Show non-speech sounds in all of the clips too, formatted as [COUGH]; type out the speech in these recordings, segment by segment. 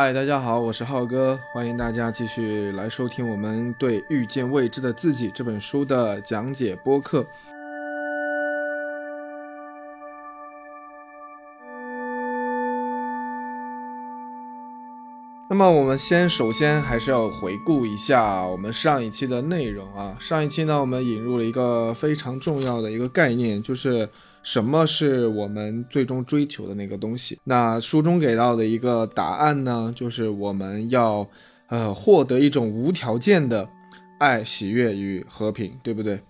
嗨，大家好，我是浩哥，欢迎大家继续来收听我们对《遇见未知的自己》这本书的讲解播客。那么我们先首先还是要回顾一下我们上一期的内容啊。上一期呢，我们引入了一个非常重要的一个概念，就是什么是我们最终追求的那个东西。那书中给到的一个答案呢，就是我们要呃获得一种无条件的爱、喜悦与和平，对不对？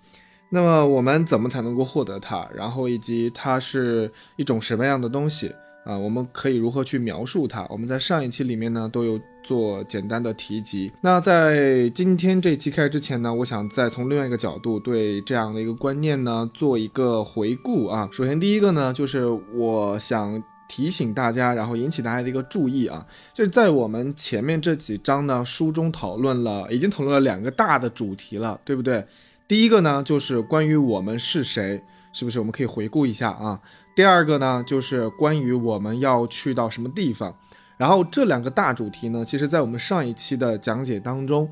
那么我们怎么才能够获得它？然后以及它是一种什么样的东西？啊，我们可以如何去描述它？我们在上一期里面呢都有做简单的提及。那在今天这期开始之前呢，我想再从另外一个角度对这样的一个观念呢做一个回顾啊。首先第一个呢，就是我想提醒大家，然后引起大家的一个注意啊，就是在我们前面这几章呢，书中讨论了，已经讨论了两个大的主题了，对不对？第一个呢，就是关于我们是谁，是不是？我们可以回顾一下啊。第二个呢，就是关于我们要去到什么地方。然后这两个大主题呢，其实在我们上一期的讲解当中，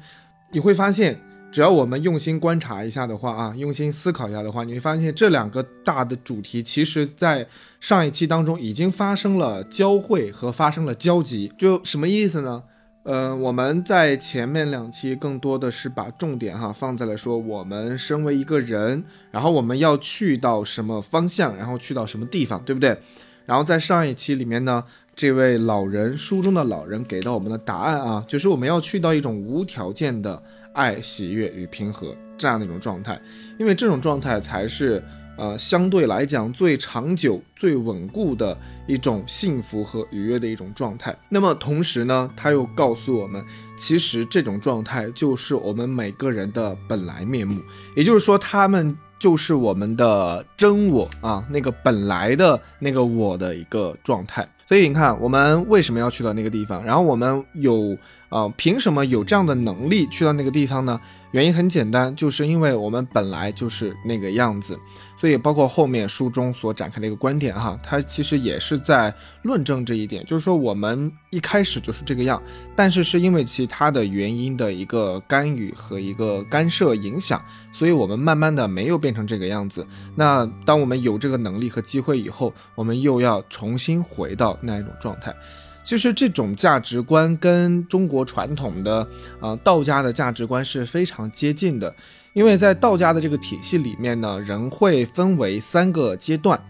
你会发现，只要我们用心观察一下的话啊，用心思考一下的话，你会发现这两个大的主题，其实在上一期当中已经发生了交汇和发生了交集。就什么意思呢？呃，我们在前面两期更多的是把重点哈放在了说我们身为一个人，然后我们要去到什么方向，然后去到什么地方，对不对？然后在上一期里面呢，这位老人书中的老人给到我们的答案啊，就是我们要去到一种无条件的爱、喜悦与平和这样的一种状态，因为这种状态才是。呃，相对来讲最长久、最稳固的一种幸福和愉悦的一种状态。那么同时呢，他又告诉我们，其实这种状态就是我们每个人的本来面目，也就是说，他们就是我们的真我啊，那个本来的那个我的一个状态。所以你看，我们为什么要去到那个地方？然后我们有啊，凭什么有这样的能力去到那个地方呢？原因很简单，就是因为我们本来就是那个样子。所以，包括后面书中所展开的一个观点，哈，它其实也是在论证这一点，就是说我们一开始就是这个样，但是是因为其他的原因的一个干预和一个干涉影响，所以我们慢慢的没有变成这个样子。那当我们有这个能力和机会以后，我们又要重新回到那一种状态。其实这种价值观跟中国传统的啊道家的价值观是非常接近的。因为在道家的这个体系里面呢，人会分为三个阶段，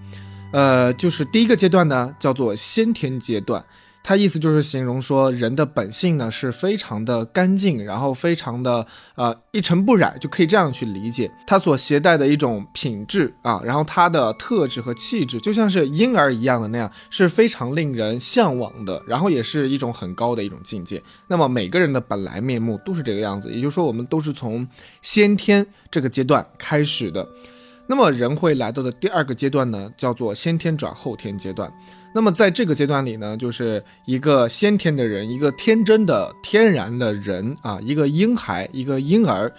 呃，就是第一个阶段呢叫做先天阶段。它意思就是形容说，人的本性呢是非常的干净，然后非常的呃一尘不染，就可以这样去理解。它所携带的一种品质啊，然后它的特质和气质，就像是婴儿一样的那样，是非常令人向往的，然后也是一种很高的一种境界。那么每个人的本来面目都是这个样子，也就是说，我们都是从先天这个阶段开始的。那么人会来到的第二个阶段呢，叫做先天转后天阶段。那么在这个阶段里呢，就是一个先天的人，一个天真的、天然的人啊，一个婴孩，一个婴儿。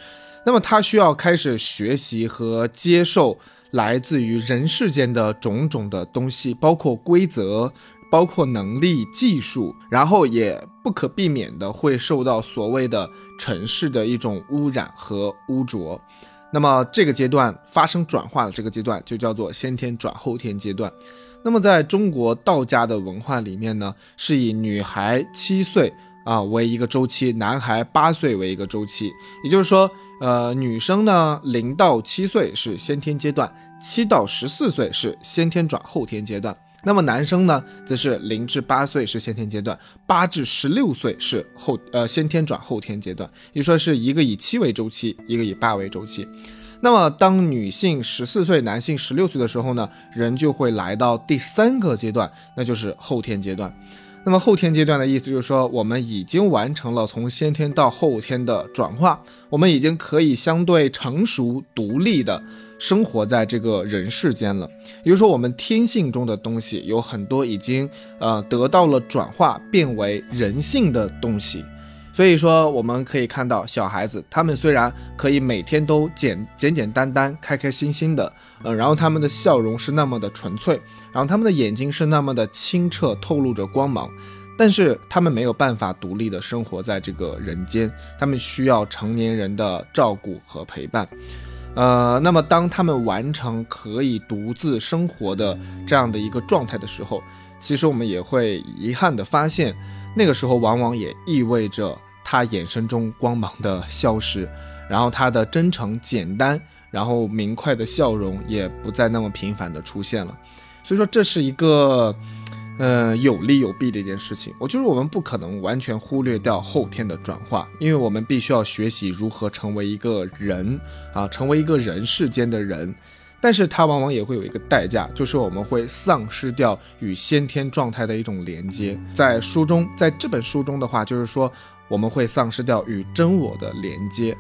那么他需要开始学习和接受来自于人世间的种种的东西，包括规则，包括能力、技术，然后也不可避免的会受到所谓的城市的一种污染和污浊。那么这个阶段发生转化的这个阶段，就叫做先天转后天阶段。那么，在中国道家的文化里面呢，是以女孩七岁啊为一个周期，男孩八岁为一个周期。也就是说，呃，女生呢零到七岁是先天阶段，七到十四岁是先天转后天阶段。那么男生呢，则是零至八岁是先天阶段，八至十六岁是后呃先天转后天阶段。也就说是一个以七为周期，一个以八为周期。那么，当女性十四岁，男性十六岁的时候呢，人就会来到第三个阶段，那就是后天阶段。那么后天阶段的意思就是说，我们已经完成了从先天到后天的转化，我们已经可以相对成熟、独立的生活在这个人世间了。也就是说，我们天性中的东西有很多已经呃得到了转化，变为人性的东西。所以说，我们可以看到小孩子，他们虽然可以每天都简简简单单、开开心心的，嗯，然后他们的笑容是那么的纯粹，然后他们的眼睛是那么的清澈，透露着光芒，但是他们没有办法独立的生活在这个人间，他们需要成年人的照顾和陪伴。呃，那么当他们完成可以独自生活的这样的一个状态的时候，其实我们也会遗憾的发现，那个时候往往也意味着他眼神中光芒的消失，然后他的真诚、简单，然后明快的笑容也不再那么频繁的出现了。所以说，这是一个。呃，有利有弊的一件事情，我就是我们不可能完全忽略掉后天的转化，因为我们必须要学习如何成为一个人啊，成为一个人世间的人，但是它往往也会有一个代价，就是我们会丧失掉与先天状态的一种连接。在书中，在这本书中的话，就是说我们会丧失掉与真我的连接。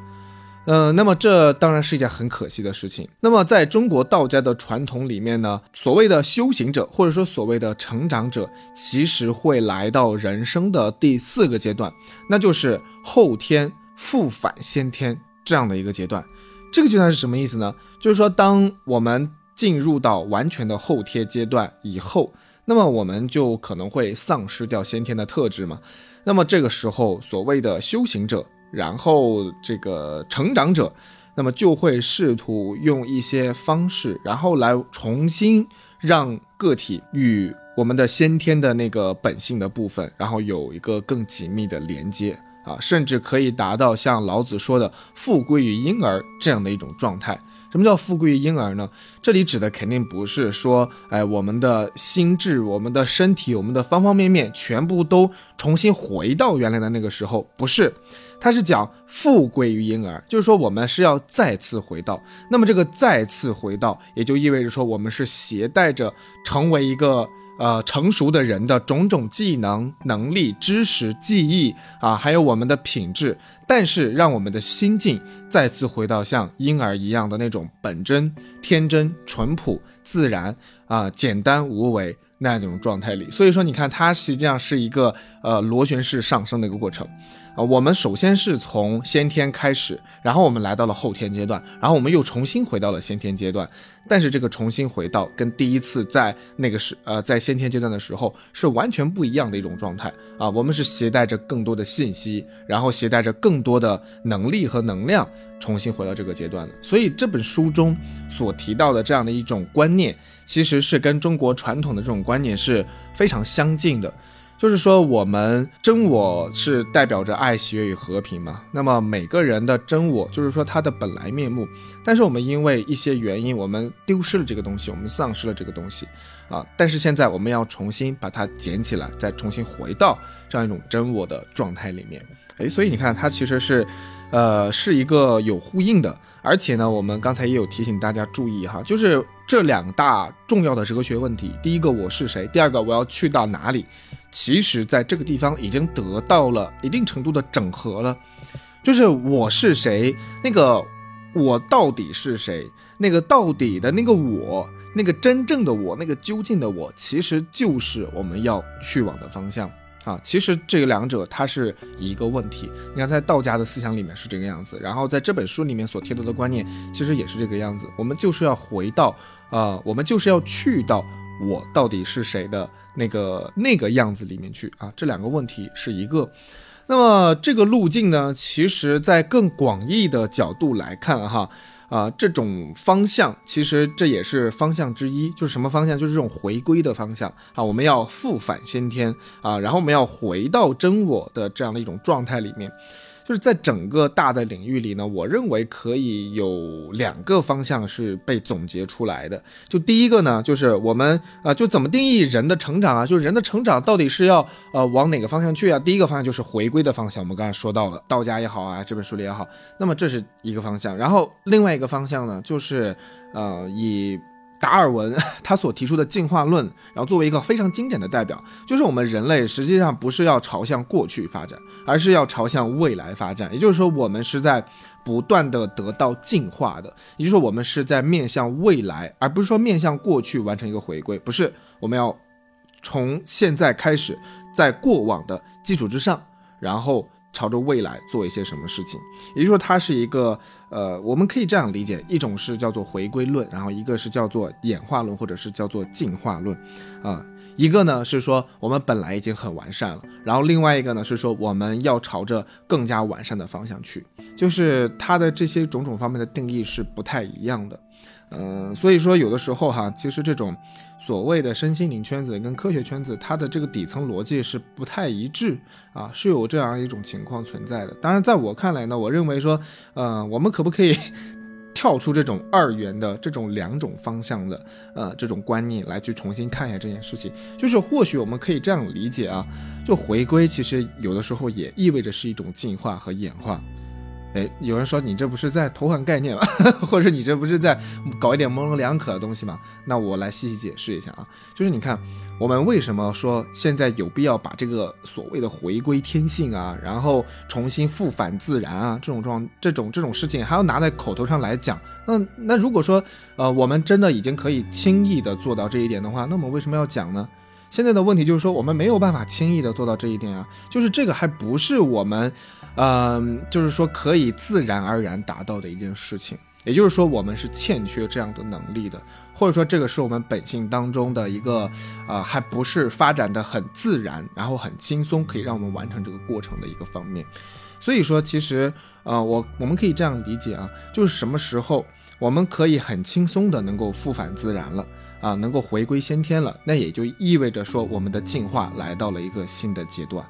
嗯，那么这当然是一件很可惜的事情。那么在中国道家的传统里面呢，所谓的修行者或者说所谓的成长者，其实会来到人生的第四个阶段，那就是后天复返先天这样的一个阶段。这个阶段是什么意思呢？就是说，当我们进入到完全的后天阶段以后，那么我们就可能会丧失掉先天的特质嘛。那么这个时候，所谓的修行者。然后这个成长者，那么就会试图用一些方式，然后来重新让个体与我们的先天的那个本性的部分，然后有一个更紧密的连接啊，甚至可以达到像老子说的“复归于婴儿”这样的一种状态。什么叫富贵于婴儿呢？这里指的肯定不是说，哎，我们的心智、我们的身体、我们的方方面面全部都重新回到原来的那个时候，不是。它是讲富贵于婴儿，就是说我们是要再次回到。那么这个再次回到，也就意味着说我们是携带着成为一个呃成熟的人的种种技能、能力、知识、技艺啊，还有我们的品质。但是让我们的心境再次回到像婴儿一样的那种本真、天真、淳朴、自然啊，简单无为那样一种状态里。所以说，你看它实际上是一个呃螺旋式上升的一个过程。啊，我们首先是从先天开始，然后我们来到了后天阶段，然后我们又重新回到了先天阶段。但是这个重新回到跟第一次在那个时呃在先天阶段的时候是完全不一样的一种状态啊。我们是携带着更多的信息，然后携带着更多的能力和能量，重新回到这个阶段的。所以这本书中所提到的这样的一种观念，其实是跟中国传统的这种观念是非常相近的。就是说，我们真我是代表着爱、喜悦与和平嘛。那么每个人的真我，就是说他的本来面目。但是我们因为一些原因，我们丢失了这个东西，我们丧失了这个东西，啊！但是现在我们要重新把它捡起来，再重新回到这样一种真我的状态里面。诶，所以你看，它其实是，呃，是一个有呼应的。而且呢，我们刚才也有提醒大家注意哈，就是这两大重要的哲学问题：第一个我是谁，第二个我要去到哪里。其实，在这个地方已经得到了一定程度的整合了，就是我是谁，那个我到底是谁，那个到底的那个我，那个真正的我，那个究竟的我，其实就是我们要去往的方向啊。其实这个两者它是一个问题。你看，在道家的思想里面是这个样子，然后在这本书里面所提到的观念，其实也是这个样子。我们就是要回到啊，我们就是要去到我到底是谁的。那个那个样子里面去啊，这两个问题是一个。那么这个路径呢，其实在更广义的角度来看哈，啊，这种方向其实这也是方向之一，就是什么方向？就是这种回归的方向啊，我们要复返先天啊，然后我们要回到真我的这样的一种状态里面。就是在整个大的领域里呢，我认为可以有两个方向是被总结出来的。就第一个呢，就是我们啊，就怎么定义人的成长啊？就人的成长到底是要呃往哪个方向去啊？第一个方向就是回归的方向，我们刚才说到了道家也好啊，这本书里也好，那么这是一个方向。然后另外一个方向呢，就是呃以。达尔文他所提出的进化论，然后作为一个非常经典的代表，就是我们人类实际上不是要朝向过去发展，而是要朝向未来发展。也就是说，我们是在不断的得到进化的，也就是说，我们是在面向未来，而不是说面向过去完成一个回归。不是，我们要从现在开始，在过往的基础之上，然后。朝着未来做一些什么事情，也就是说，它是一个呃，我们可以这样理解：一种是叫做回归论，然后一个是叫做演化论，或者是叫做进化论，啊，一个呢是说我们本来已经很完善了，然后另外一个呢是说我们要朝着更加完善的方向去，就是它的这些种种方面的定义是不太一样的。嗯，所以说有的时候哈，其实这种所谓的身心灵圈子跟科学圈子，它的这个底层逻辑是不太一致啊，是有这样一种情况存在的。当然，在我看来呢，我认为说，呃，我们可不可以 [LAUGHS] 跳出这种二元的这种两种方向的呃这种观念来去重新看一下这件事情？就是或许我们可以这样理解啊，就回归其实有的时候也意味着是一种进化和演化。哎，有人说你这不是在偷换概念吗？[LAUGHS] 或者你这不是在搞一点模棱两可的东西吗？那我来细细解释一下啊，就是你看，我们为什么说现在有必要把这个所谓的回归天性啊，然后重新复返自然啊这种状这种这种事情还要拿在口头上来讲？那那如果说呃我们真的已经可以轻易的做到这一点的话，那么为什么要讲呢？现在的问题就是说我们没有办法轻易的做到这一点啊，就是这个还不是我们。嗯，就是说可以自然而然达到的一件事情，也就是说我们是欠缺这样的能力的，或者说这个是我们本性当中的一个，呃，还不是发展的很自然，然后很轻松，可以让我们完成这个过程的一个方面。所以说，其实，呃，我我们可以这样理解啊，就是什么时候我们可以很轻松的能够复返自然了，啊，能够回归先天了，那也就意味着说我们的进化来到了一个新的阶段。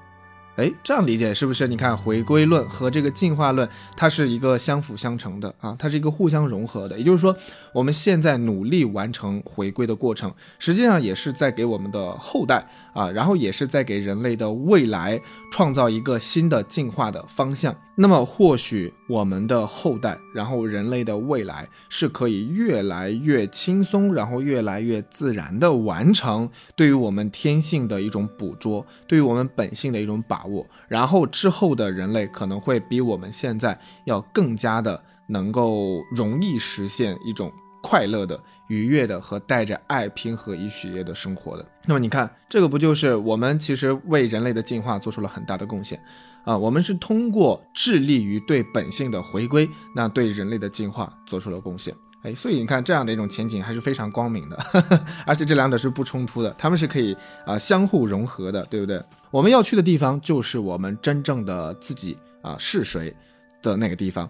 哎，这样理解是不是？你看回归论和这个进化论，它是一个相辅相成的啊，它是一个互相融合的。也就是说，我们现在努力完成回归的过程，实际上也是在给我们的后代啊，然后也是在给人类的未来创造一个新的进化的方向。那么，或许我们的后代，然后人类的未来是可以越来越轻松，然后越来越自然的完成对于我们天性的一种捕捉，对于我们本性的一种把握。然后之后的人类可能会比我们现在要更加的能够容易实现一种快乐的、愉悦的和带着爱、平和与喜悦的生活的。那么，你看，这个不就是我们其实为人类的进化做出了很大的贡献？啊，我们是通过致力于对本性的回归，那对人类的进化做出了贡献。哎，所以你看这样的一种前景还是非常光明的，[LAUGHS] 而且这两者是不冲突的，他们是可以啊相互融合的，对不对？我们要去的地方就是我们真正的自己啊是谁的那个地方。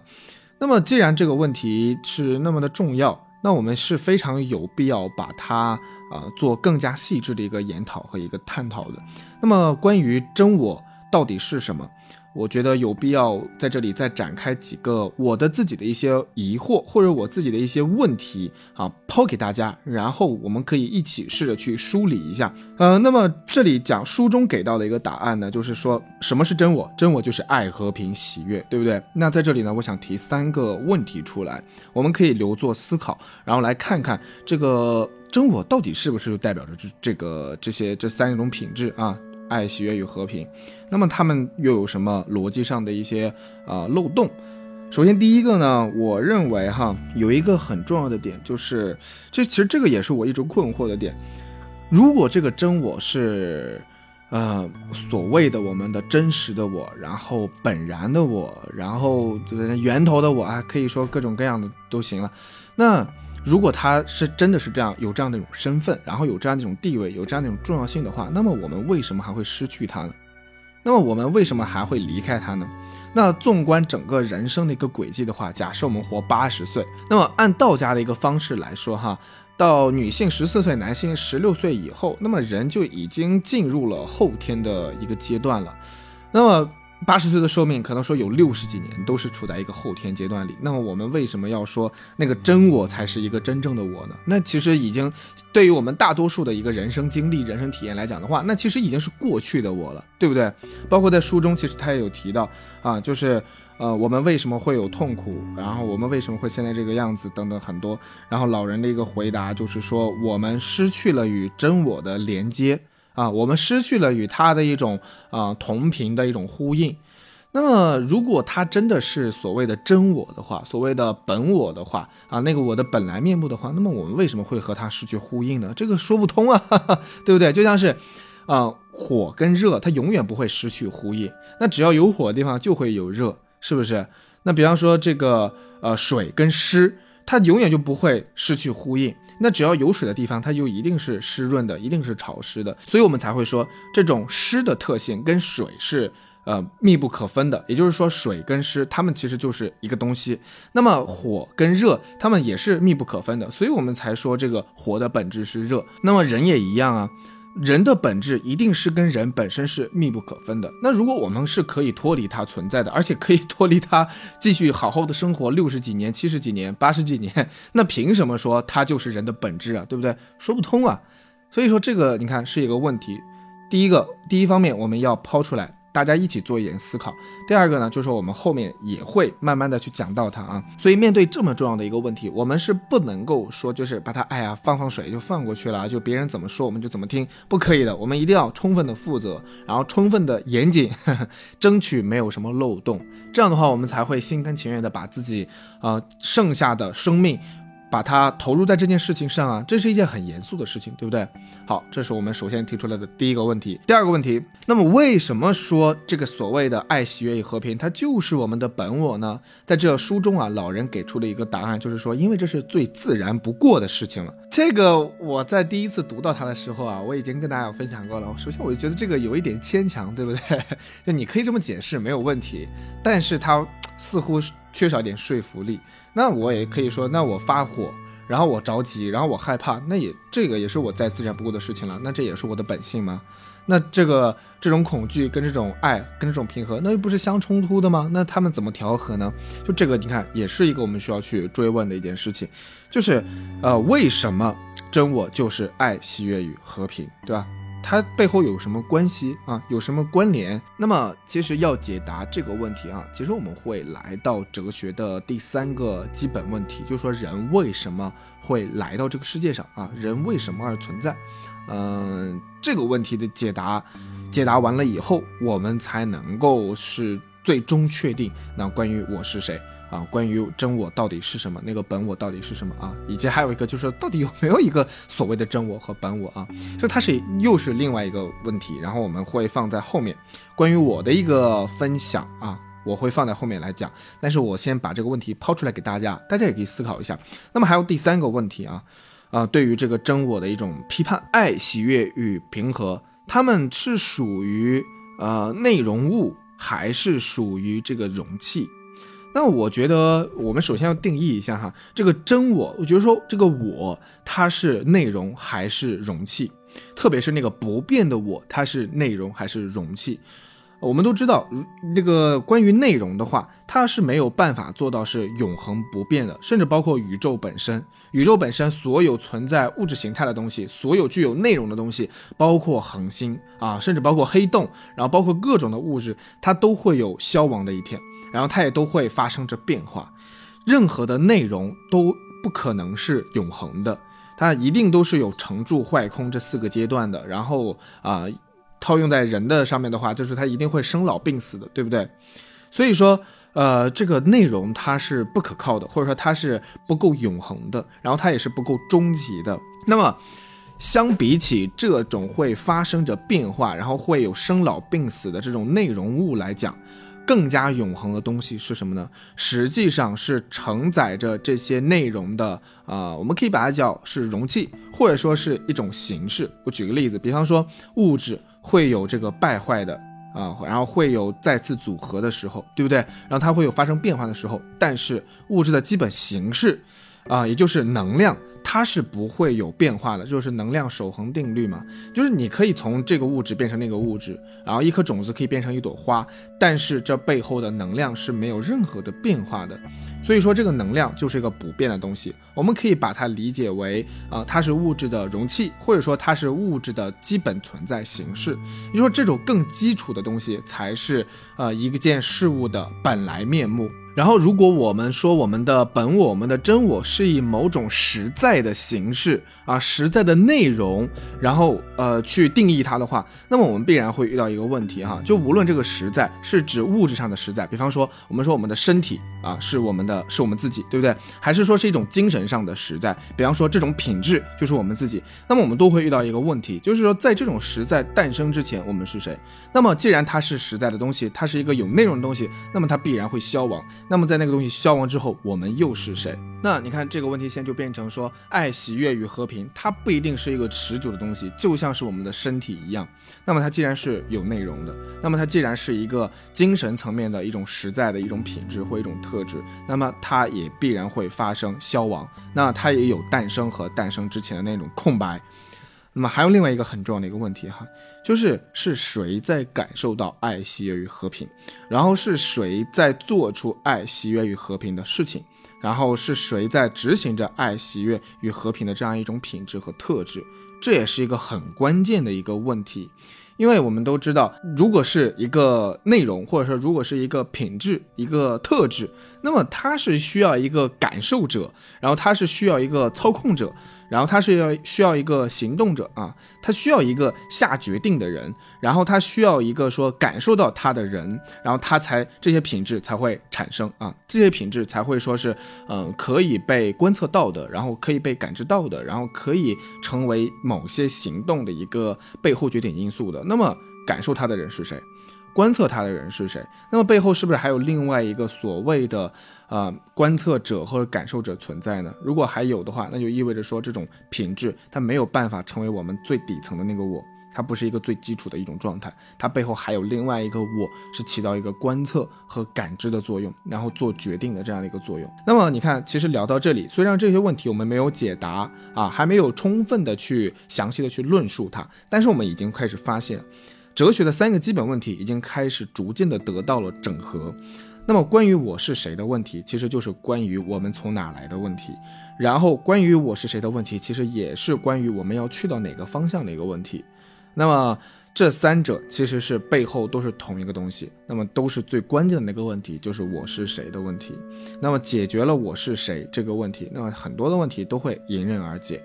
那么既然这个问题是那么的重要，那我们是非常有必要把它啊做更加细致的一个研讨和一个探讨的。那么关于真我。到底是什么？我觉得有必要在这里再展开几个我的自己的一些疑惑，或者我自己的一些问题啊，抛给大家，然后我们可以一起试着去梳理一下。呃，那么这里讲书中给到的一个答案呢，就是说什么是真我？真我就是爱、和平、喜悦，对不对？那在这里呢，我想提三个问题出来，我们可以留作思考，然后来看看这个真我到底是不是代表着这这个这些这三种品质啊？爱、喜悦与和平，那么他们又有什么逻辑上的一些啊漏洞？首先，第一个呢，我认为哈有一个很重要的点，就是这其实这个也是我一直困惑的点。如果这个真我是呃所谓的我们的真实的我，然后本然的我，然后源头的我啊，可以说各种各样的都行了，那。如果他是真的是这样有这样的一种身份，然后有这样的一种地位，有这样的一种重要性的话，那么我们为什么还会失去他呢？那么我们为什么还会离开他呢？那纵观整个人生的一个轨迹的话，假设我们活八十岁，那么按道家的一个方式来说，哈，到女性十四岁，男性十六岁以后，那么人就已经进入了后天的一个阶段了，那么。八十岁的寿命，可能说有六十几年都是处在一个后天阶段里。那么我们为什么要说那个真我才是一个真正的我呢？那其实已经对于我们大多数的一个人生经历、人生体验来讲的话，那其实已经是过去的我了，对不对？包括在书中，其实他也有提到啊，就是呃，我们为什么会有痛苦，然后我们为什么会现在这个样子等等很多。然后老人的一个回答就是说，我们失去了与真我的连接。啊，我们失去了与他的一种啊同频的一种呼应。那么，如果他真的是所谓的真我的话，所谓的本我的话，啊，那个我的本来面目的话，那么我们为什么会和他失去呼应呢？这个说不通啊，哈 [LAUGHS] 哈对不对？就像是，啊，火跟热，它永远不会失去呼应。那只要有火的地方就会有热，是不是？那比方说这个呃水跟湿，它永远就不会失去呼应。那只要有水的地方，它就一定是湿润的，一定是潮湿的，所以我们才会说这种湿的特性跟水是呃密不可分的。也就是说，水跟湿它们其实就是一个东西。那么火跟热，它们也是密不可分的，所以我们才说这个火的本质是热。那么人也一样啊。人的本质一定是跟人本身是密不可分的。那如果我们是可以脱离它存在的，而且可以脱离它继续好好的生活六十几年、七十几年、八十几年，[LAUGHS] 那凭什么说它就是人的本质啊？对不对？说不通啊。所以说这个你看是一个问题。第一个，第一方面我们要抛出来。大家一起做一点思考。第二个呢，就是我们后面也会慢慢的去讲到它啊。所以面对这么重要的一个问题，我们是不能够说就是把它哎呀放放水就放过去了，就别人怎么说我们就怎么听，不可以的。我们一定要充分的负责，然后充分的严谨，[LAUGHS] 争取没有什么漏洞。这样的话，我们才会心甘情愿的把自己呃剩下的生命。把它投入在这件事情上啊，这是一件很严肃的事情，对不对？好，这是我们首先提出来的第一个问题。第二个问题，那么为什么说这个所谓的爱、喜悦与和平，它就是我们的本我呢？在这书中啊，老人给出了一个答案，就是说，因为这是最自然不过的事情了。这个我在第一次读到它的时候啊，我已经跟大家分享过了。首先，我就觉得这个有一点牵强，对不对？[LAUGHS] 就你可以这么解释，没有问题，但是它似乎缺少点说服力。那我也可以说，那我发火，然后我着急，然后我害怕，那也这个也是我再自然不过的事情了。那这也是我的本性吗？那这个这种恐惧跟这种爱跟这种平和，那又不是相冲突的吗？那他们怎么调和呢？就这个，你看，也是一个我们需要去追问的一件事情，就是，呃，为什么真我就是爱、喜悦与和平，对吧？它背后有什么关系啊？有什么关联？那么其实要解答这个问题啊，其实我们会来到哲学的第三个基本问题，就是说人为什么会来到这个世界上啊？人为什么而存在？嗯，这个问题的解答，解答完了以后，我们才能够是最终确定那关于我是谁。啊，关于真我到底是什么，那个本我到底是什么啊？以及还有一个就是到底有没有一个所谓的真我和本我啊？所以它是又是另外一个问题，然后我们会放在后面。关于我的一个分享啊，我会放在后面来讲。但是我先把这个问题抛出来给大家，大家也可以思考一下。那么还有第三个问题啊，啊，对于这个真我的一种批判，爱、喜悦与平和，他们是属于呃内容物，还是属于这个容器？那我觉得我们首先要定义一下哈，这个真我，我觉得说这个我它是内容还是容器，特别是那个不变的我，它是内容还是容器？我们都知道，这个关于内容的话，它是没有办法做到是永恒不变的，甚至包括宇宙本身，宇宙本身所有存在物质形态的东西，所有具有内容的东西，包括恒星啊，甚至包括黑洞，然后包括各种的物质，它都会有消亡的一天。然后它也都会发生着变化，任何的内容都不可能是永恒的，它一定都是有成住坏空这四个阶段的。然后啊，套用在人的上面的话，就是它一定会生老病死的，对不对？所以说，呃，这个内容它是不可靠的，或者说它是不够永恒的，然后它也是不够终极的。那么，相比起这种会发生着变化，然后会有生老病死的这种内容物来讲，更加永恒的东西是什么呢？实际上是承载着这些内容的，啊，我们可以把它叫是容器，或者说是一种形式。我举个例子，比方说物质会有这个败坏的，啊，然后会有再次组合的时候，对不对？然后它会有发生变化的时候，但是物质的基本形式，啊，也就是能量。它是不会有变化的，就是能量守恒定律嘛，就是你可以从这个物质变成那个物质，然后一颗种子可以变成一朵花，但是这背后的能量是没有任何的变化的，所以说这个能量就是一个不变的东西，我们可以把它理解为，呃，它是物质的容器，或者说它是物质的基本存在形式，也就说这种更基础的东西才是，呃，一件事物的本来面目。然后，如果我们说我们的本我、我们的真我是以某种实在的形式啊实在的内容，然后呃去定义它的话，那么我们必然会遇到一个问题哈，就无论这个实在是指物质上的实在，比方说我们说我们的身体啊是我们的是我们自己，对不对？还是说是一种精神上的实在，比方说这种品质就是我们自己，那么我们都会遇到一个问题，就是说在这种实在诞生之前，我们是谁？那么既然它是实在的东西，它是一个有内容的东西，那么它必然会消亡。那么在那个东西消亡之后，我们又是谁？那你看这个问题，现在就变成说，爱、喜悦与和平，它不一定是一个持久的东西，就像是我们的身体一样。那么它既然是有内容的，那么它既然是一个精神层面的一种实在的一种品质或一种特质，那么它也必然会发生消亡。那它也有诞生和诞生之前的那种空白。那么还有另外一个很重要的一个问题哈，就是是谁在感受到爱、喜悦与和平，然后是谁在做出爱、喜悦与和平的事情。然后是谁在执行着爱、喜悦与和平的这样一种品质和特质？这也是一个很关键的一个问题，因为我们都知道，如果是一个内容，或者说如果是一个品质、一个特质，那么它是需要一个感受者，然后它是需要一个操控者。然后他是要需要一个行动者啊，他需要一个下决定的人，然后他需要一个说感受到他的人，然后他才这些品质才会产生啊，这些品质才会说是嗯可以被观测到的，然后可以被感知到的，然后可以成为某些行动的一个背后决定因素的。那么感受他的人是谁？观测它的人是谁？那么背后是不是还有另外一个所谓的？呃，观测者或者感受者存在呢？如果还有的话，那就意味着说这种品质它没有办法成为我们最底层的那个我，它不是一个最基础的一种状态，它背后还有另外一个我是起到一个观测和感知的作用，然后做决定的这样的一个作用。那么你看，其实聊到这里，虽然这些问题我们没有解答啊，还没有充分的去详细的去论述它，但是我们已经开始发现，哲学的三个基本问题已经开始逐渐的得到了整合。那么关于我是谁的问题，其实就是关于我们从哪来的问题。然后关于我是谁的问题，其实也是关于我们要去到哪个方向的一个问题。那么这三者其实是背后都是同一个东西，那么都是最关键的那个问题，就是我是谁的问题。那么解决了我是谁这个问题，那么很多的问题都会迎刃而解。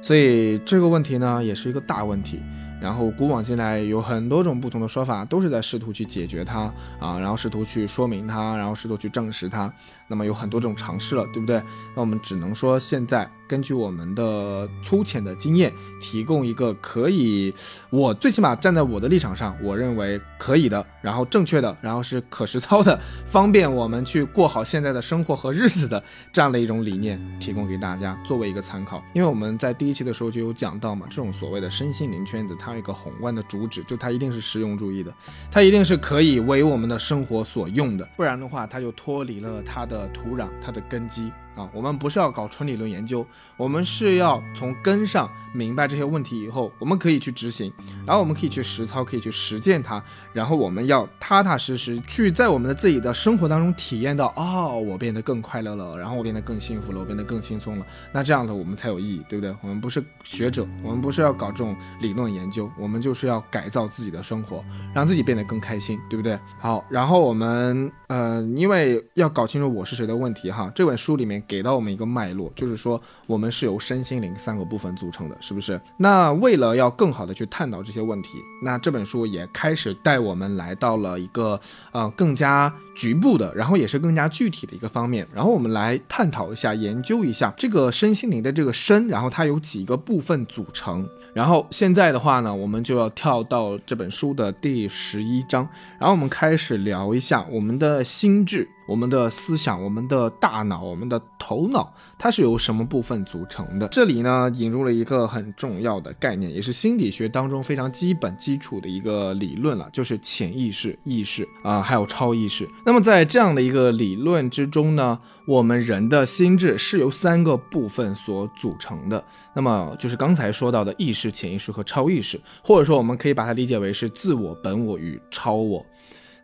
所以这个问题呢，也是一个大问题。然后古往今来有很多种不同的说法，都是在试图去解决它啊，然后试图去说明它，然后试图去证实它。那么有很多这种尝试了，对不对？那我们只能说现在。根据我们的粗浅的经验，提供一个可以，我最起码站在我的立场上，我认为可以的，然后正确的，然后是可实操的，方便我们去过好现在的生活和日子的这样的一种理念，提供给大家作为一个参考。因为我们在第一期的时候就有讲到嘛，这种所谓的身心灵圈子，它有一个宏观的主旨，就它一定是实用主义的，它一定是可以为我们的生活所用的，不然的话，它就脱离了它的土壤，它的根基。啊，我们不是要搞纯理论研究，我们是要从根上。明白这些问题以后，我们可以去执行，然后我们可以去实操，可以去实践它，然后我们要踏踏实实去在我们的自己的生活当中体验到，哦，我变得更快乐了，然后我变得更幸福了，我变得更轻松了，那这样的我们才有意义，对不对？我们不是学者，我们不是要搞这种理论研究，我们就是要改造自己的生活，让自己变得更开心，对不对？好，然后我们呃，因为要搞清楚我是谁的问题哈，这本书里面给到我们一个脉络，就是说我们是由身心灵三个部分组成的。是不是？那为了要更好的去探讨这些问题，那这本书也开始带我们来到了一个呃更加局部的，然后也是更加具体的一个方面。然后我们来探讨一下，研究一下这个身心灵的这个身，然后它有几个部分组成。然后现在的话呢，我们就要跳到这本书的第十一章，然后我们开始聊一下我们的心智、我们的思想、我们的大脑、我们的头脑，它是由什么部分组成的？这里呢，引入了一个很重要的概念，也是心理学当中非常基本基础的一个理论了，就是潜意识、意识啊，还有超意识。那么在这样的一个理论之中呢，我们人的心智是由三个部分所组成的。那么就是刚才说到的意识、潜意识和超意识，或者说我们可以把它理解为是自我、本我与超我。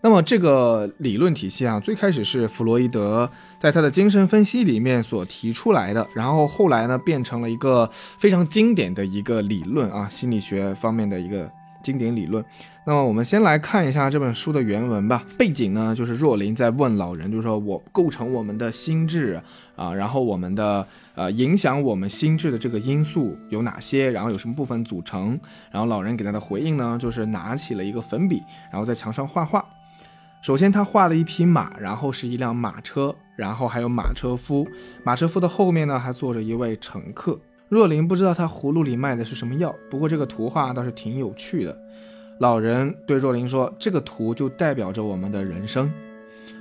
那么这个理论体系啊，最开始是弗洛伊德在他的精神分析里面所提出来的，然后后来呢变成了一个非常经典的一个理论啊，心理学方面的一个经典理论。那么我们先来看一下这本书的原文吧。背景呢，就是若琳在问老人，就是说我构成我们的心智啊，然后我们的呃影响我们心智的这个因素有哪些，然后有什么部分组成。然后老人给他的回应呢，就是拿起了一个粉笔，然后在墙上画画。首先他画了一匹马，然后是一辆马车，然后还有马车夫。马车夫的后面呢，还坐着一位乘客。若琳不知道他葫芦里卖的是什么药，不过这个图画倒是挺有趣的。老人对若琳说：“这个图就代表着我们的人生，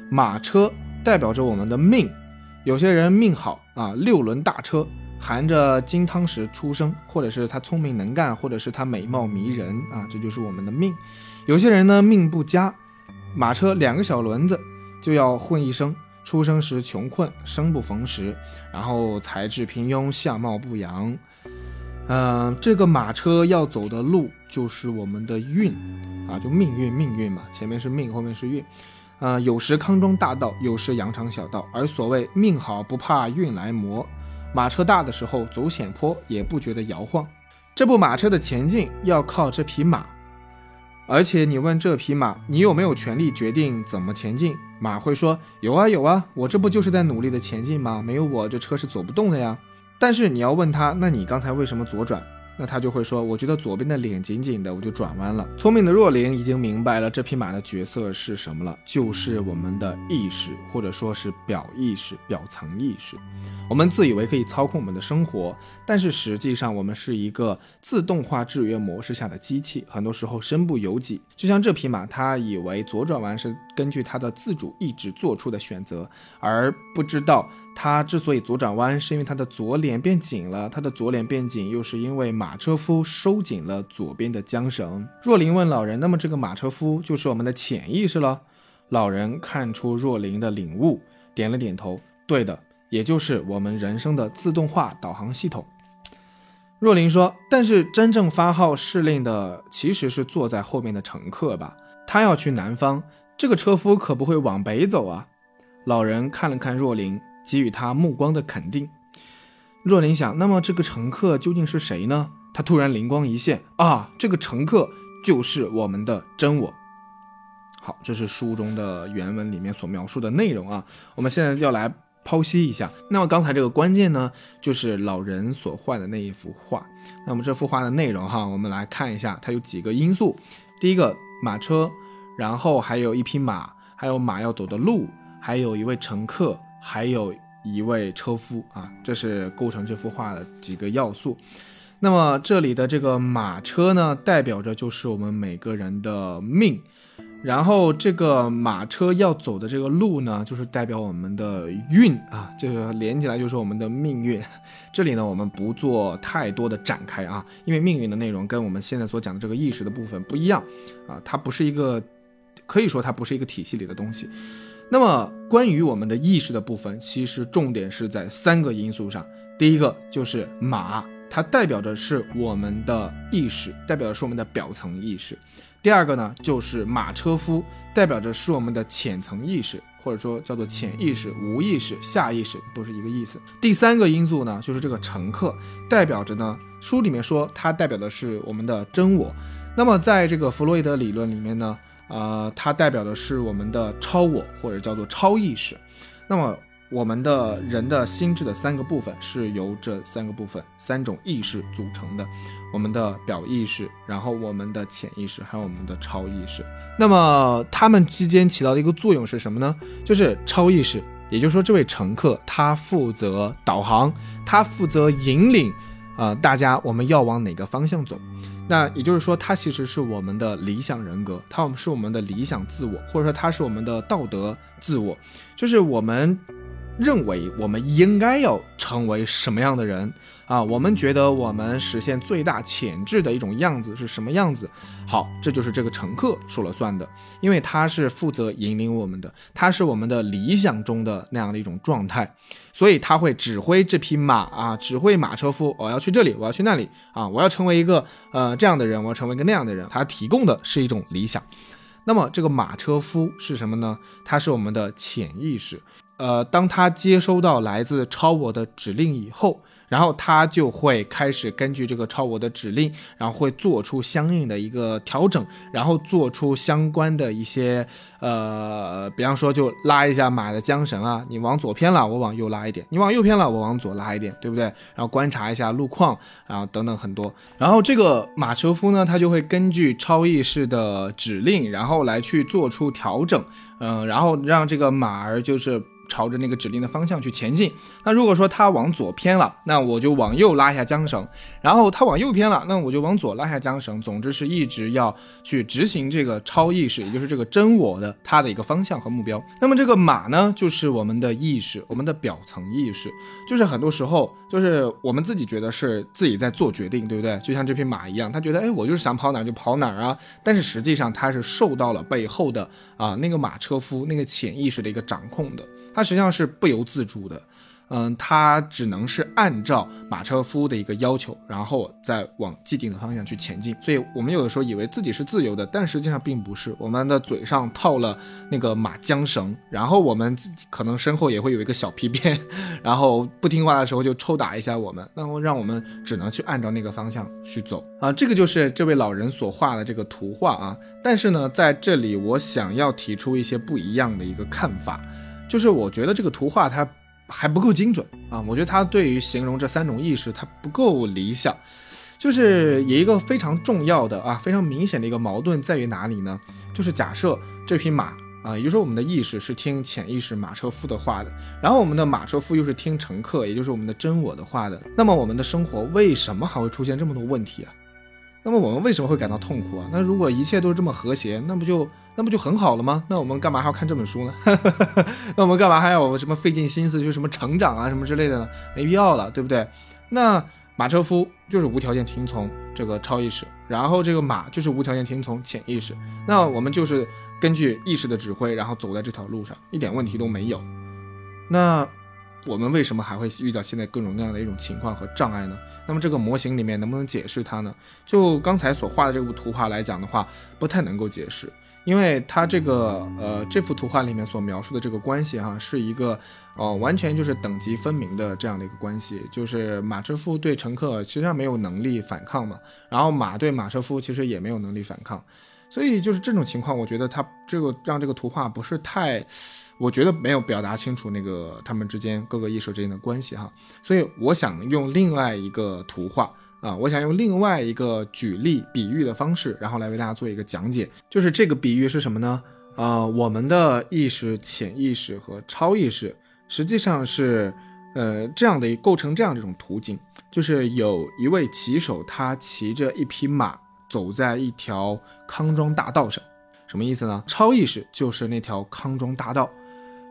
马车代表着我们的命。有些人命好啊，六轮大车，含着金汤匙出生，或者是他聪明能干，或者是他美貌迷人啊，这就是我们的命。有些人呢命不佳，马车两个小轮子就要混一生，出生时穷困，生不逢时，然后才智平庸，相貌不扬。”嗯，这个马车要走的路就是我们的运，啊，就命运，命运嘛，前面是命，后面是运，啊，有时康庄大道，有时羊肠小道，而所谓命好不怕运来磨，马车大的时候走险坡也不觉得摇晃。这部马车的前进要靠这匹马，而且你问这匹马，你有没有权利决定怎么前进？马会说有啊有啊，我这不就是在努力的前进吗？没有我这车是走不动的呀。但是你要问他，那你刚才为什么左转？那他就会说，我觉得左边的脸紧紧的，我就转弯了。聪明的若琳已经明白了这匹马的角色是什么了，就是我们的意识，或者说是表意识、表层意识。我们自以为可以操控我们的生活，但是实际上我们是一个自动化制约模式下的机器，很多时候身不由己。就像这匹马，它以为左转弯是根据他的自主意志做出的选择，而不知道。他之所以左转弯，是因为他的左脸变紧了。他的左脸变紧，又是因为马车夫收紧了左边的缰绳。若琳问老人：“那么这个马车夫就是我们的潜意识了？”老人看出若琳的领悟，点了点头：“对的，也就是我们人生的自动化导航系统。”若琳说：“但是真正发号施令的其实是坐在后面的乘客吧？他要去南方，这个车夫可不会往北走啊。”老人看了看若琳。给予他目光的肯定。若琳想，那么这个乘客究竟是谁呢？他突然灵光一现，啊，这个乘客就是我们的真我。好，这是书中的原文里面所描述的内容啊。我们现在要来剖析一下。那么刚才这个关键呢，就是老人所画的那一幅画。那么这幅画的内容哈，我们来看一下，它有几个因素。第一个，马车，然后还有一匹马，还有马要走的路，还有一位乘客。还有一位车夫啊，这是构成这幅画的几个要素。那么这里的这个马车呢，代表着就是我们每个人的命。然后这个马车要走的这个路呢，就是代表我们的运啊，这个连起来就是我们的命运。[LAUGHS] 这里呢，我们不做太多的展开啊，因为命运的内容跟我们现在所讲的这个意识的部分不一样啊，它不是一个，可以说它不是一个体系里的东西。那么，关于我们的意识的部分，其实重点是在三个因素上。第一个就是马，它代表的是我们的意识，代表的是我们的表层意识。第二个呢，就是马车夫，代表着是我们的浅层意识，或者说叫做潜意识、无意识、下意识，都是一个意思。第三个因素呢，就是这个乘客，代表着呢，书里面说它代表的是我们的真我。那么，在这个弗洛伊德理论里面呢？呃，它代表的是我们的超我，或者叫做超意识。那么，我们的人的心智的三个部分是由这三个部分、三种意识组成的：我们的表意识，然后我们的潜意识，还有我们的超意识。那么，它们之间起到的一个作用是什么呢？就是超意识，也就是说，这位乘客他负责导航，他负责引领，呃，大家我们要往哪个方向走。那也就是说，他其实是我们的理想人格，他们是我们的理想自我，或者说他是我们的道德自我，就是我们认为我们应该要成为什么样的人。啊，我们觉得我们实现最大潜质的一种样子是什么样子？好，这就是这个乘客说了算的，因为他是负责引领我们的，他是我们的理想中的那样的一种状态，所以他会指挥这匹马啊，指挥马车夫，我要去这里，我要去那里啊，我要成为一个呃这样的人，我要成为一个那样的人，他提供的是一种理想。那么这个马车夫是什么呢？他是我们的潜意识，呃，当他接收到来自超我的指令以后。然后它就会开始根据这个超我的指令，然后会做出相应的一个调整，然后做出相关的一些呃，比方说就拉一下马的缰绳啊，你往左偏了，我往右拉一点；你往右偏了，我往左拉一点，对不对？然后观察一下路况，然后等等很多。然后这个马车夫呢，他就会根据超意识的指令，然后来去做出调整，嗯，然后让这个马儿就是。朝着那个指令的方向去前进。那如果说它往左偏了，那我就往右拉一下缰绳；然后它往右偏了，那我就往左拉下缰绳。总之是一直要去执行这个超意识，也就是这个真我的它的一个方向和目标。那么这个马呢，就是我们的意识，我们的表层意识，就是很多时候就是我们自己觉得是自己在做决定，对不对？就像这匹马一样，他觉得哎，我就是想跑哪就跑哪啊。但是实际上它是受到了背后的啊那个马车夫那个潜意识的一个掌控的。它实际上是不由自主的，嗯，它只能是按照马车夫的一个要求，然后再往既定的方向去前进。所以，我们有的时候以为自己是自由的，但实际上并不是。我们的嘴上套了那个马缰绳，然后我们可能身后也会有一个小皮鞭，然后不听话的时候就抽打一下我们，然后让我们只能去按照那个方向去走啊。这个就是这位老人所画的这个图画啊。但是呢，在这里我想要提出一些不一样的一个看法。就是我觉得这个图画它还不够精准啊，我觉得它对于形容这三种意识它不够理想。就是有一个非常重要的啊，非常明显的一个矛盾在于哪里呢？就是假设这匹马啊，也就是说我们的意识是听潜意识马车夫的话的，然后我们的马车夫又是听乘客，也就是我们的真我的话的，那么我们的生活为什么还会出现这么多问题啊？那么我们为什么会感到痛苦啊？那如果一切都是这么和谐，那不就？那不就很好了吗？那我们干嘛还要看这本书呢？[LAUGHS] 那我们干嘛还要什么费尽心思去什么成长啊什么之类的呢？没必要了，对不对？那马车夫就是无条件听从这个超意识，然后这个马就是无条件听从潜意识。那我们就是根据意识的指挥，然后走在这条路上，一点问题都没有。那我们为什么还会遇到现在各种各样的一种情况和障碍呢？那么这个模型里面能不能解释它呢？就刚才所画的这幅图画来讲的话，不太能够解释。因为它这个呃这幅图画里面所描述的这个关系哈，是一个哦完全就是等级分明的这样的一个关系，就是马车夫对乘客实际上没有能力反抗嘛，然后马对马车夫其实也没有能力反抗，所以就是这种情况，我觉得它这个让这个图画不是太，我觉得没有表达清楚那个他们之间各个艺术之间的关系哈，所以我想用另外一个图画。啊，我想用另外一个举例比喻的方式，然后来为大家做一个讲解。就是这个比喻是什么呢？呃，我们的意识、潜意识和超意识，实际上是，呃，这样的构成这样一种图景，就是有一位骑手，他骑着一匹马走在一条康庄大道上。什么意思呢？超意识就是那条康庄大道，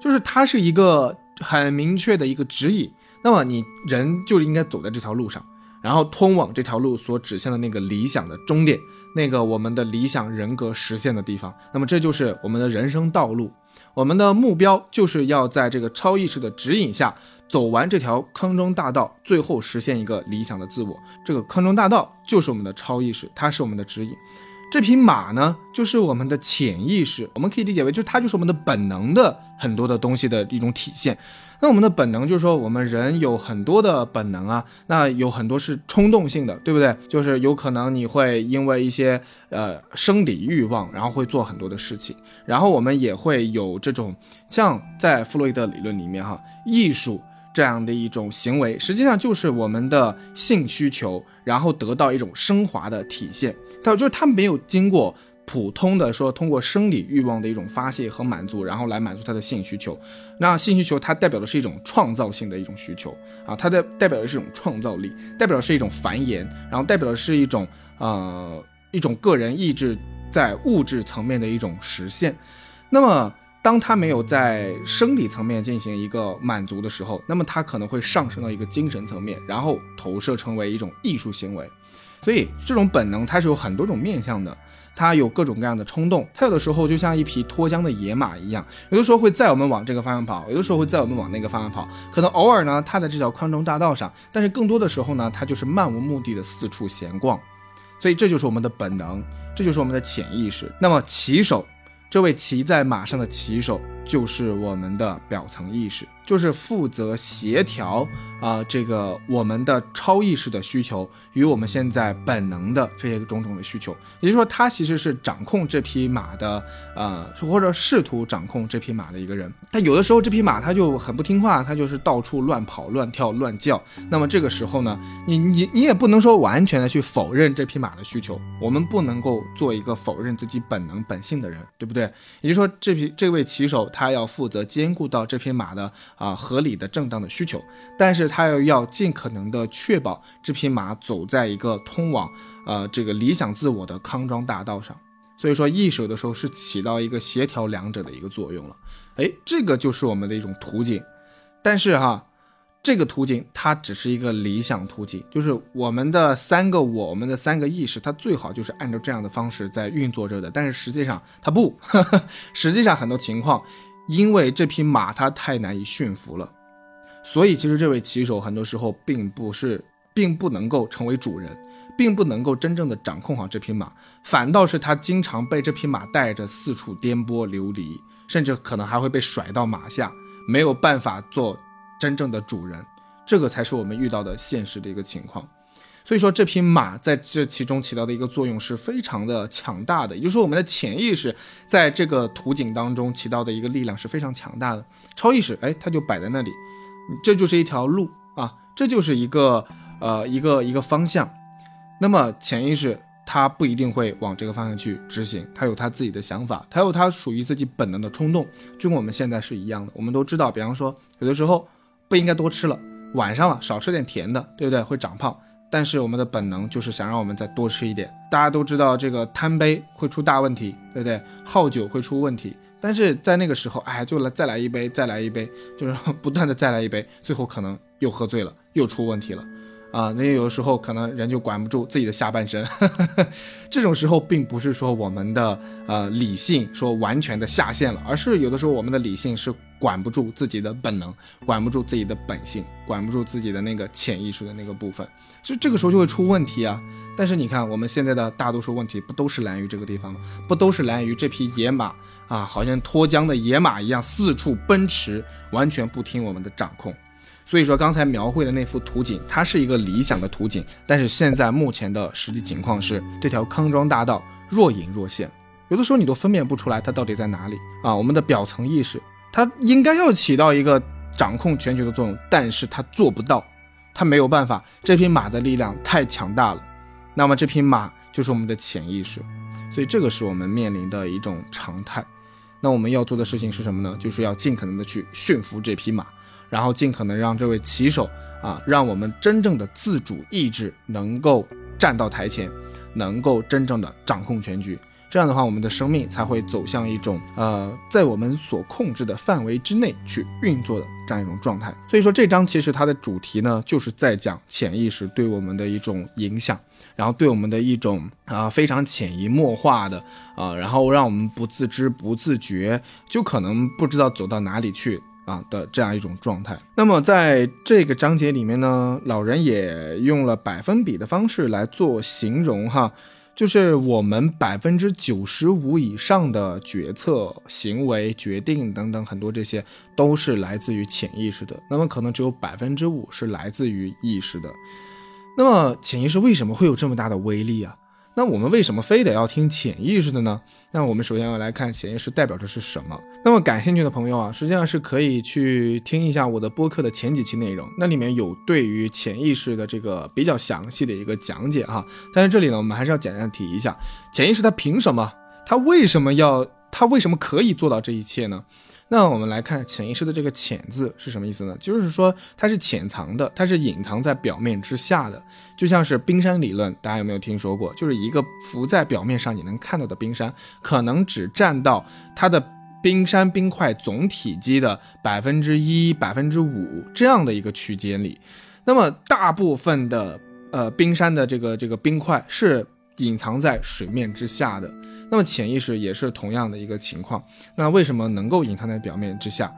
就是它是一个很明确的一个指引。那么你人就应该走在这条路上。然后通往这条路所指向的那个理想的终点，那个我们的理想人格实现的地方，那么这就是我们的人生道路。我们的目标就是要在这个超意识的指引下走完这条康庄大道，最后实现一个理想的自我。这个康庄大道就是我们的超意识，它是我们的指引。这匹马呢，就是我们的潜意识，我们可以理解为，就是它就是我们的本能的很多的东西的一种体现。那我们的本能就是说，我们人有很多的本能啊，那有很多是冲动性的，对不对？就是有可能你会因为一些呃生理欲望，然后会做很多的事情。然后我们也会有这种，像在弗洛伊德理论里面哈，艺术这样的一种行为，实际上就是我们的性需求，然后得到一种升华的体现。它就是它没有经过。普通的说，通过生理欲望的一种发泄和满足，然后来满足他的性需求。那性需求它代表的是一种创造性的一种需求啊，它的代表的是一种创造力，代表的是一种繁衍，然后代表的是一种呃一种个人意志在物质层面的一种实现。那么，当他没有在生理层面进行一个满足的时候，那么他可能会上升到一个精神层面，然后投射成为一种艺术行为。所以，这种本能它是有很多种面向的。他有各种各样的冲动，他有的时候就像一匹脱缰的野马一样，有的时候会载我们往这个方向跑，有的时候会载我们往那个方向跑。可能偶尔呢，他在这条康庄大道上，但是更多的时候呢，他就是漫无目的的四处闲逛。所以这就是我们的本能，这就是我们的潜意识。那么骑手，这位骑在马上的骑手就是我们的表层意识，就是负责协调啊这个我们的超意识的需求与我们现在本能的这些种种的需求。也就是说，他其实是掌控这匹马的，呃，或者试图掌控这匹马的一个人。但有的时候这匹马它就很不听话，它就是到处乱跑、乱跳、乱叫。那么这个时候呢，你你你也不能说完全的去否认这匹马的需求，我们不能够做一个否认自己本能本性的人，对不对？也就是说，这匹这位骑手他要负责兼顾到这匹马的啊合理的正当的需求，但是他又要尽可能的确保这匹马走在一个通往呃这个理想自我的康庄大道上。所以说，意识的时候是起到一个协调两者的一个作用了。哎，这个就是我们的一种途径，但是哈。这个途径它只是一个理想途径，就是我们的三个我，我们的三个意识，它最好就是按照这样的方式在运作着的。但是实际上它不，[LAUGHS] 实际上很多情况，因为这匹马它太难以驯服了，所以其实这位骑手很多时候并不是，并不能够成为主人，并不能够真正的掌控好这匹马，反倒是他经常被这匹马带着四处颠簸流离，甚至可能还会被甩到马下，没有办法做。真正的主人，这个才是我们遇到的现实的一个情况。所以说，这匹马在这其中起到的一个作用是非常的强大的，也就是说，我们的潜意识在这个图景当中起到的一个力量是非常强大的。超意识，哎，它就摆在那里，这就是一条路啊，这就是一个呃一个一个方向。那么潜意识它不一定会往这个方向去执行，它有它自己的想法，它有它属于自己本能的冲动，就跟我们现在是一样的。我们都知道，比方说有的时候。不应该多吃了，晚上了少吃点甜的，对不对？会长胖。但是我们的本能就是想让我们再多吃一点。大家都知道这个贪杯会出大问题，对不对？好酒会出问题。但是在那个时候，哎，就来再来一杯，再来一杯，就是不断的再来一杯，最后可能又喝醉了，又出问题了。啊，那有的时候可能人就管不住自己的下半身，[LAUGHS] 这种时候并不是说我们的呃理性说完全的下线了，而是有的时候我们的理性是管不住自己的本能，管不住自己的本性，管不住自己的那个潜意识的那个部分，所以这个时候就会出问题啊。但是你看我们现在的大多数问题不都是来源于这个地方吗？不都是来源于这匹野马啊，好像脱缰的野马一样四处奔驰，完全不听我们的掌控。所以说，刚才描绘的那幅图景，它是一个理想的图景，但是现在目前的实际情况是，这条康庄大道若隐若现，有的时候你都分辨不出来它到底在哪里啊。我们的表层意识，它应该要起到一个掌控全局的作用，但是它做不到，他没有办法。这匹马的力量太强大了，那么这匹马就是我们的潜意识，所以这个是我们面临的一种常态。那我们要做的事情是什么呢？就是要尽可能的去驯服这匹马。然后尽可能让这位骑手啊，让我们真正的自主意志能够站到台前，能够真正的掌控全局。这样的话，我们的生命才会走向一种呃，在我们所控制的范围之内去运作的这样一种状态。所以说，这章其实它的主题呢，就是在讲潜意识对我们的一种影响，然后对我们的一种啊非常潜移默化的啊，然后让我们不自知不自觉，就可能不知道走到哪里去。啊的这样一种状态。那么在这个章节里面呢，老人也用了百分比的方式来做形容哈，就是我们百分之九十五以上的决策、行为、决定等等很多这些都是来自于潜意识的，那么可能只有百分之五是来自于意识的。那么潜意识为什么会有这么大的威力啊？那我们为什么非得要听潜意识的呢？那我们首先要来看潜意识代表的是什么。那么感兴趣的朋友啊，实际上是可以去听一下我的播客的前几期内容，那里面有对于潜意识的这个比较详细的一个讲解哈。但是这里呢，我们还是要简单提一下，潜意识它凭什么？它为什么要？它为什么可以做到这一切呢？那我们来看潜意识的这个“潜”字是什么意思呢？就是说它是潜藏的，它是隐藏在表面之下的，就像是冰山理论，大家有没有听说过？就是一个浮在表面上你能看到的冰山，可能只占到它的冰山冰块总体积的百分之一、百分之五这样的一个区间里。那么大部分的呃冰山的这个这个冰块是隐藏在水面之下的。那么潜意识也是同样的一个情况，那为什么能够隐藏在表面之下？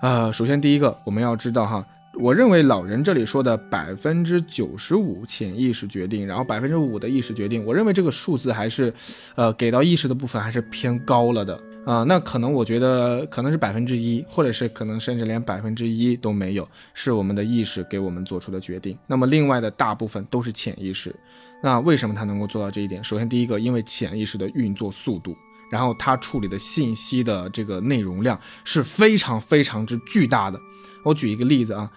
呃，首先第一个我们要知道哈，我认为老人这里说的百分之九十五潜意识决定，然后百分之五的意识决定，我认为这个数字还是，呃，给到意识的部分还是偏高了的。啊，那可能我觉得可能是百分之一，或者是可能甚至连百分之一都没有，是我们的意识给我们做出的决定。那么另外的大部分都是潜意识。那为什么他能够做到这一点？首先，第一个，因为潜意识的运作速度，然后他处理的信息的这个内容量是非常非常之巨大的。我举一个例子啊，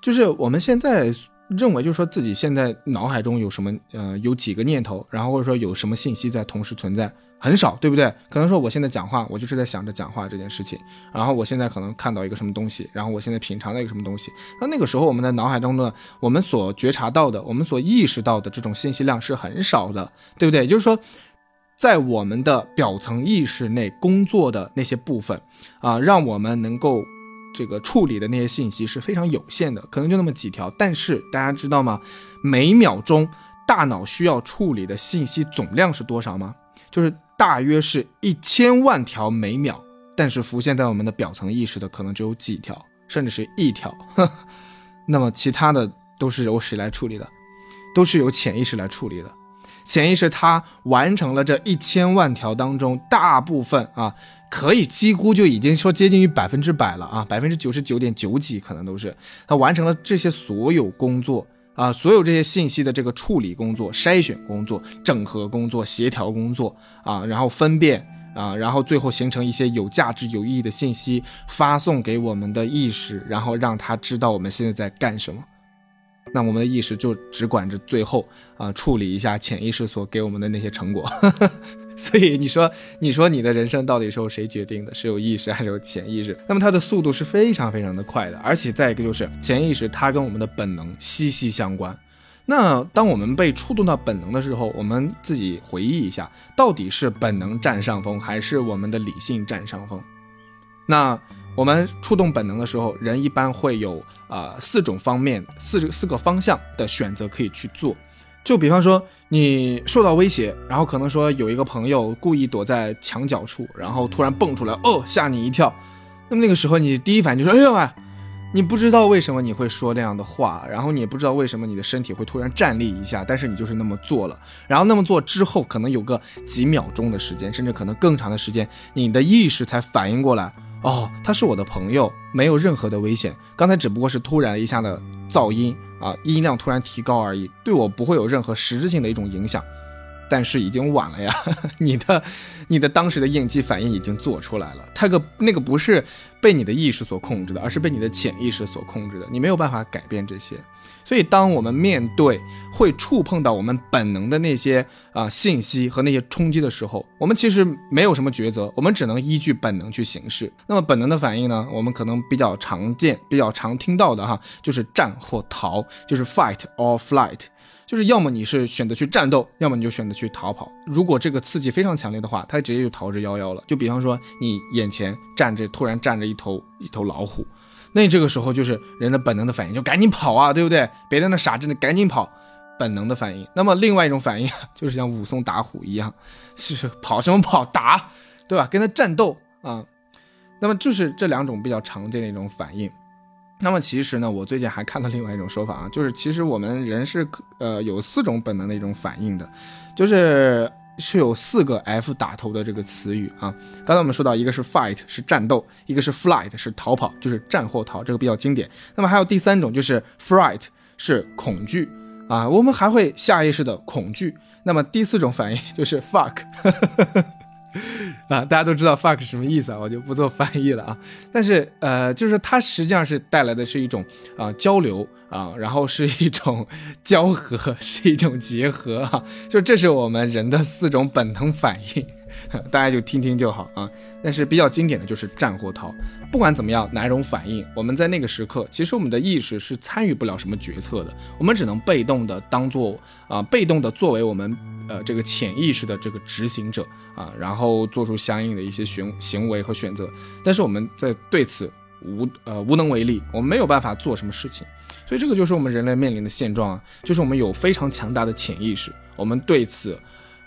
就是我们现在。认为就是说自己现在脑海中有什么，呃，有几个念头，然后或者说有什么信息在同时存在，很少，对不对？可能说我现在讲话，我就是在想着讲话这件事情，然后我现在可能看到一个什么东西，然后我现在品尝了一个什么东西，那那个时候我们的脑海中的我们所觉察到的，我们所意识到的这种信息量是很少的，对不对？就是说，在我们的表层意识内工作的那些部分，啊，让我们能够。这个处理的那些信息是非常有限的，可能就那么几条。但是大家知道吗？每秒钟大脑需要处理的信息总量是多少吗？就是大约是一千万条每秒。但是浮现在我们的表层意识的可能只有几条，甚至是一条。[LAUGHS] 那么其他的都是由谁来处理的？都是由潜意识来处理的。潜意识它完成了这一千万条当中大部分啊。可以几乎就已经说接近于百分之百了啊，百分之九十九点九几可能都是他完成了这些所有工作啊，所有这些信息的这个处理工作、筛选工作、整合工作、协调工作啊，然后分辨啊，然后最后形成一些有价值、有意义的信息发送给我们的意识，然后让他知道我们现在在干什么。那我们的意识就只管着最后啊处理一下潜意识所给我们的那些成果。[LAUGHS] [LAUGHS] 所以你说，你说你的人生到底是由谁决定的？是有意识还是有潜意识？[LAUGHS] 那么它的速度是非常非常的快的，而且再一个就是潜意识，它跟我们的本能息息相关。那当我们被触动到本能的时候，我们自己回忆一下，到底是本能占上风，还是我们的理性占上风？那我们触动本能的时候，人一般会有啊四种方面、四四个方向的选择可以去做。就比方说，你受到威胁，然后可能说有一个朋友故意躲在墙角处，然后突然蹦出来，哦，吓你一跳。那么那个时候，你第一反应就说：“哎呀妈！”你不知道为什么你会说那样的话，然后你也不知道为什么你的身体会突然站立一下，但是你就是那么做了。然后那么做之后，可能有个几秒钟的时间，甚至可能更长的时间，你的意识才反应过来，哦，他是我的朋友，没有任何的危险。刚才只不过是突然一下的噪音。啊，音量突然提高而已，对我不会有任何实质性的一种影响，但是已经晚了呀，[LAUGHS] 你的，你的当时的应激反应已经做出来了，它个那个不是被你的意识所控制的，而是被你的潜意识所控制的，你没有办法改变这些。所以，当我们面对会触碰到我们本能的那些啊信息和那些冲击的时候，我们其实没有什么抉择，我们只能依据本能去行事。那么，本能的反应呢？我们可能比较常见、比较常听到的哈，就是战或逃，就是 fight or flight，就是要么你是选择去战斗，要么你就选择去逃跑。如果这个刺激非常强烈的话，它直接就逃之夭夭了。就比方说，你眼前站着，突然站着一头一头老虎。那这个时候就是人的本能的反应，就赶紧跑啊，对不对？别在那傻着呢，赶紧跑，本能的反应。那么另外一种反应就是像武松打虎一样，是跑什么跑打，对吧？跟他战斗啊。那么就是这两种比较常见的一种反应。那么其实呢，我最近还看到另外一种说法啊，就是其实我们人是呃有四种本能的一种反应的，就是。是有四个 F 打头的这个词语啊。刚才我们说到，一个是 fight 是战斗，一个是 flight 是逃跑，就是战或逃，这个比较经典。那么还有第三种就是 fright 是恐惧啊，我们还会下意识的恐惧。那么第四种反应就是 fuck。[LAUGHS] 啊，大家都知道 fuck 什么意思啊，我就不做翻译了啊。但是呃，就是它实际上是带来的是一种啊交流啊，然后是一种 [LAUGHS] 交合，是一种结合啊。就这是我们人的四种本能反应，[LAUGHS] 大家就听听就好啊。但是比较经典的就是战或逃。不管怎么样，哪种反应，我们在那个时刻，其实我们的意识是参与不了什么决策的，我们只能被动的当做啊，被动的作为我们。呃，这个潜意识的这个执行者啊，然后做出相应的一些行行为和选择，但是我们在对此无呃无能为力，我们没有办法做什么事情，所以这个就是我们人类面临的现状啊，就是我们有非常强大的潜意识，我们对此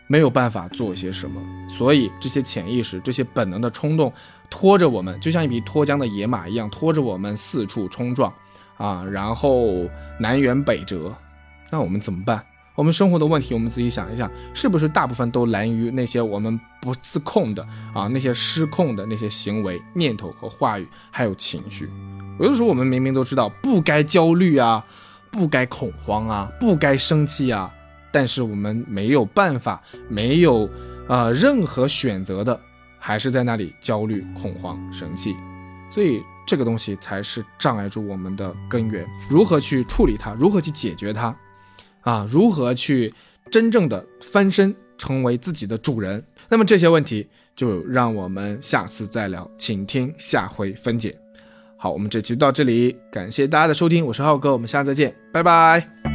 没有办法做些什么，所以这些潜意识、这些本能的冲动拖着我们，就像一匹脱缰的野马一样，拖着我们四处冲撞啊，然后南辕北辙，那我们怎么办？我们生活的问题，我们自己想一想，是不是大部分都来源于那些我们不自控的啊，那些失控的那些行为、念头和话语，还有情绪。有的时候我们明明都知道不该焦虑啊，不该恐慌啊，不该生气啊，但是我们没有办法，没有呃任何选择的，还是在那里焦虑、恐慌、生气。所以这个东西才是障碍住我们的根源。如何去处理它？如何去解决它？啊，如何去真正的翻身成为自己的主人？那么这些问题就让我们下次再聊，请听下回分解。好，我们这期就到这里，感谢大家的收听，我是浩哥，我们下次再见，拜拜。